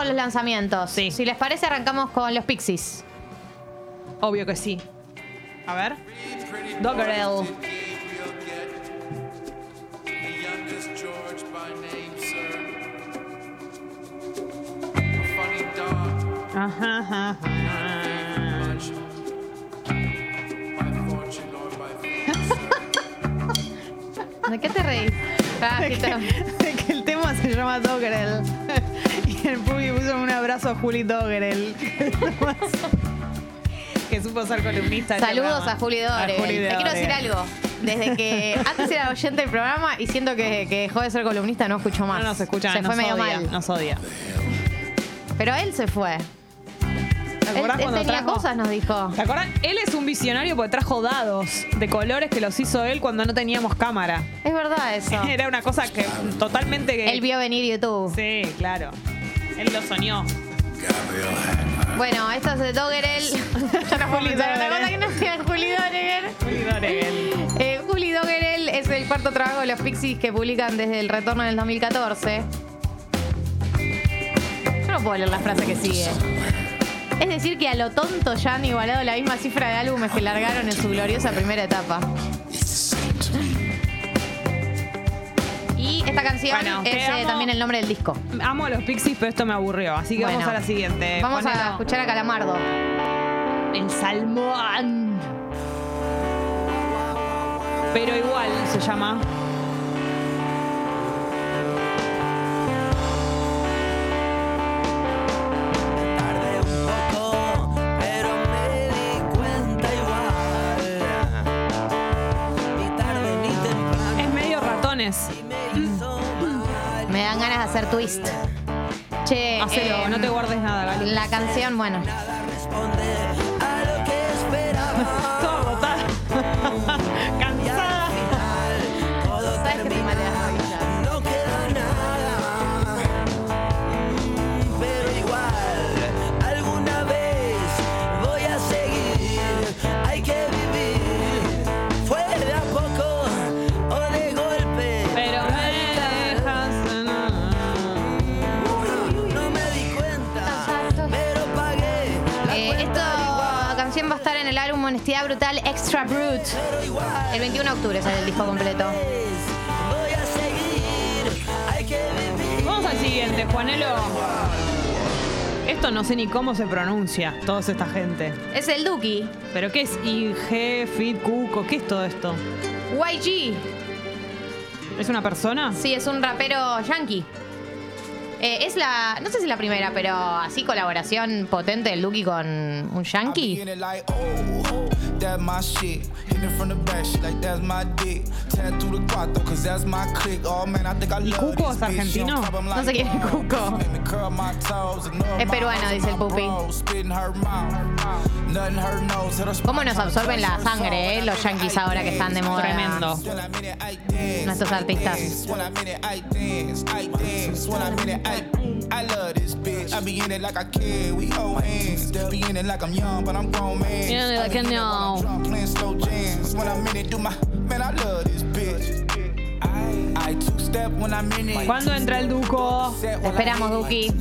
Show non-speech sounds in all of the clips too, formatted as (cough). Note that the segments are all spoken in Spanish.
con los lanzamientos. Sí. Si les parece, arrancamos con los Pixies. Obvio que sí. A ver. Doggerel. Ajá, ajá, ajá. ¿De qué te reís? Ah, sí, te- De que el tema se llama Doggerel. El Pubi puso un abrazo a Juli Doggerel. (laughs) que supo ser columnista. Saludos a Juli Dore. Juli Te quiero decir algo. Desde que (laughs) antes era oyente del programa y siento que, que dejó de ser columnista, no escucho más. No nos escuchan, Se nos fue medio odia, mal. nos odia. Pero él se fue. ¿Te Él, acordás él cuando tenía trajo? cosas, nos dijo. ¿Te acordás? Él es un visionario porque trajo dados de colores que los hizo él cuando no teníamos cámara. Es verdad eso. (laughs) Era una cosa que totalmente. Él vio venir YouTube. Sí, claro. Él lo soñó. Bueno, esto es de Doggerel. (laughs) Juli sea Juli. Juli Doggerel. Eh, Juli Doggerel es el cuarto trabajo de los Pixies que publican desde el retorno del 2014. Yo no puedo leer la frase que sigue. Es decir, que a lo tonto ya han igualado la misma cifra de álbumes que largaron en su gloriosa primera etapa. Y esta canción Bueno, es te eh, amo. también el nombre del disco. Amo a los Pixies, pero esto me aburrió. Así que Bueno, vamos a la siguiente. Vamos a escuchar a Calamardo. El salmón. Pero igual se llama. Tardé un poco, pero me di cuenta igual. Ni tarde ni temprano Es medio ratones. Hacer twist. Che, Hacelo, eh, no te guardes nada, Gali. La canción, bueno. Esta canción va a estar en el álbum Honestidad Brutal Extra Brute. El 21 de octubre sale el disco completo. Vamos al siguiente, Juanelo. Esto no sé ni cómo se pronuncia, toda esta gente. Es el Duki. ¿Pero qué es IG, Fit, Cuco? ¿Qué es todo esto? YG. ¿Es una persona? Sí, es un rapero yankee. Eh, es la, no sé si la primera, pero así colaboración potente del Duki con un yankee. Hitting it like, that's my shit. Hitting it from the back, shit like that's my dick. Tattoo the cuarto, cause that's my click. Oh man, I think I ¿Y love Cuco es argentino? No sé quién es oh, Cuco. Es peruano, dice el Pupi. ¿Cómo nos absorben la sangre, eh? Los yankees ahora que están de moda. Tremendo. Nuestros artistas. When I'm in it, I dance. I dance. When I'm in it, I, I love this bitch. I be in it like I care. We hold hands. Be in it like I'm young, but I'm grown man. In it like I be I in it while know. I'm drunk, playing slow jams. When I'm in it, do my man. I love this bitch. I, I two step when I'm in it. ¿Cuándo entra el Duco? Te esperamos, Duki.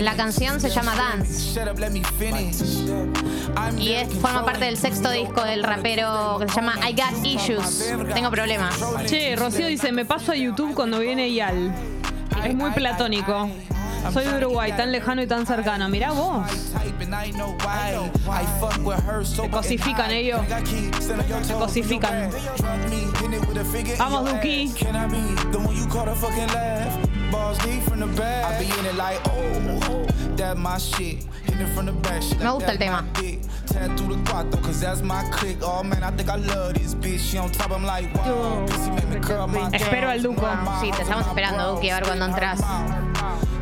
La canción se llama Dance. Y es, forma parte del sexto disco del rapero que se llama I Got Issues. Tengo problemas. Che, Rocío dice, me paso a YouTube cuando viene Yal. Es muy platónico. Soy de Uruguay, tan lejano y tan cercano. Mirá vos. Te cosifican ellos. Te cosifican. Vamos, Duki. Me gusta el tema. Espero al Duco. Sí, te estamos esperando, Duki, a ver cuándo entras.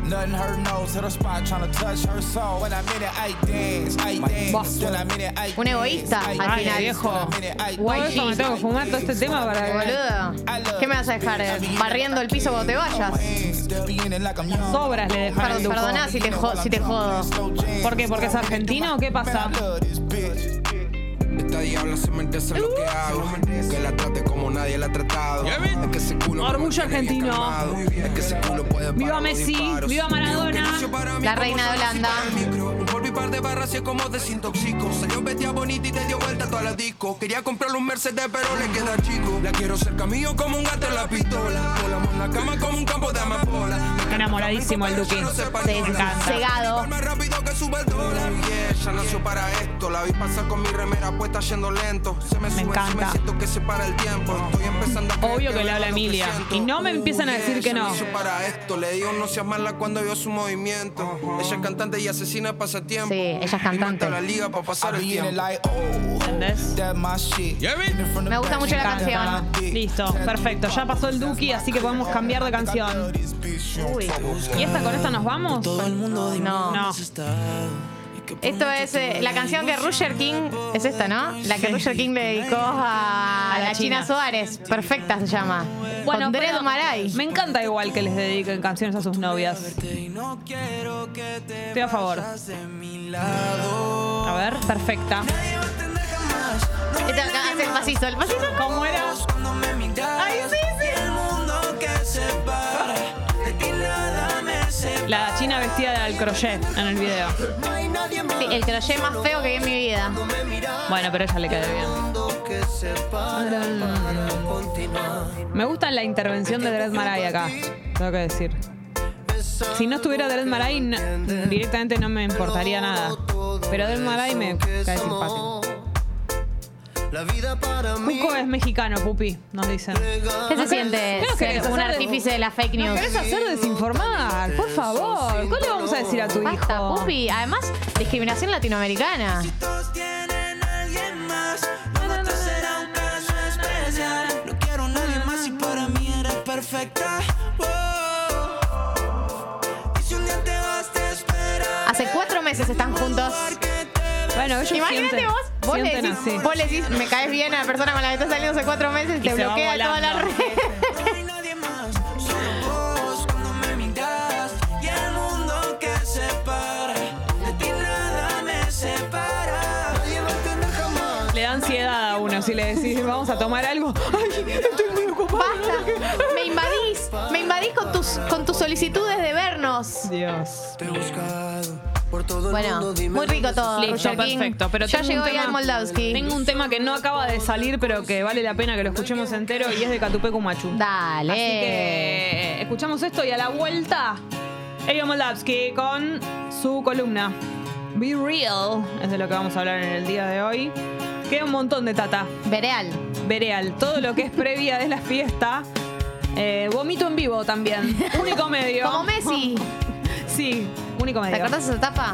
Nothing her nose, hit her spot, tryna touch her soul. When I'm in it, I dance, I dance. When I'm in it, I Un egoísta, al final. viejo. When I'm in it, I Todo eso me tengo que fumar todo este tema para que... Boludo. ¿Qué me vas a dejar? eh, Barriendo el piso cuando te vayas. Sobras le dejan al Perdón, Duco. perdoná si te, jo- si te jodo. ¿Por qué? ¿Porque es argentino o qué pasa? Esta diabla se merece lo que hago. Que la trate como nadie la ha tratado. Es que ese culo me Orgullo mantiene bien argentino. calmado. Es que ese culo puede Viva parar Messi, disparos. viva Maradona. La reina de Holanda. Par de barras y es como desintoxico. Salió vestida bonita y te dio vuelta a toda la disco. Quería comprarle un Mercedes, pero le queda chico. La quiero cerca mío como un gato en la pistola. Volamos en la cama como un campo de amapola. Enamoradísimo el Duki. Sí, cegado. Ella nació para esto. La vi pasar con mi remera puesta yendo lento. Se me, sube encanta. encima y siento que se para el tiempo. Estoy empezando a creer Obvio que le habla Emilia. Y no me empiezan a decir que no. nació para esto. Le digo no seas mala cuando veo su movimiento. Ella es cantante y asesina pasatiempo. Sí, ella es cantante. la liga para pasar el tiempo. oh, ¿Entendés? Me gusta mucho la canción. Listo, perfecto. Ya pasó el Duki, así que podemos cambiar de canción. Uy. ¿Y esta con esta nos vamos? Todo el mundo dime No. No. Esto es eh, la canción que Roger King. Es esta, ¿no? La que Roger King le dedicó a, A la China. China. Suárez. Perfecta se llama. Con Dread pero Marai. me encanta igual que les dediquen canciones a sus novias. Estoy a favor. A ver, perfecta. Nadie va a entender jamás. Este acá hace el pasizo. El pasizo. ¿Cómo era? Ay, sí, La china vestida al crochet en el video. Sí, el crochet más feo que vi en mi vida. Bueno, pero ella le queda bien. Me gusta la intervención de Dread Marai acá, tengo que decir. Si no estuviera Dread Marai, no- directamente no me importaría nada. Pero Dread Marai me cae simpático. Cuco es mexicano, pupi, nos dicen. ¿Qué se siente ¿Qué nos ser querés un hacer de- artífice de la fake ¿Nos news? querés hacer desinformar? Por favor. ¿Cómo le vamos a decir a tu Basta, hijo? pupi. Además, discriminación latinoamericana. Todos tienen a alguien más. Todo te será un caso especial. No quiero a nadie más y para mí eres perfecta. Oh. Y si un día te vas, te espera. Hace cuatro meses están juntos. Bueno, ellos Imagínate sienten, vos, vos le, decís, así. vos le decís, me caes bien a la persona con la que estás saliendo hace cuatro meses y te bloquea toda la red. Le da ansiedad a uno si le decís, vamos a tomar algo. Ay, estoy muy ocupada. Basta. Me invadís. Me invadís con tus, con tus solicitudes de vernos. Dios. Te he buscado Bueno, muy rico todo. Listo, Roger King. perfecto. Pero ya tengo llegó un tema- Moldavsky. Tengo un tema que no acaba de salir, pero que vale la pena que lo escuchemos entero y es de Catupecu Machu. Dale. Así que eh, escuchamos esto y a la vuelta, Elio Moldavsky con su columna Be Real, es de lo que vamos a hablar en el día de hoy. Queda un montón de tata. Vereal. Vereal, todo lo que es previa de la fiesta. Eh, vomito en vivo también. (laughs) Único medio. Como Messi. Sí, único ¿Te medio. acordás de esa etapa?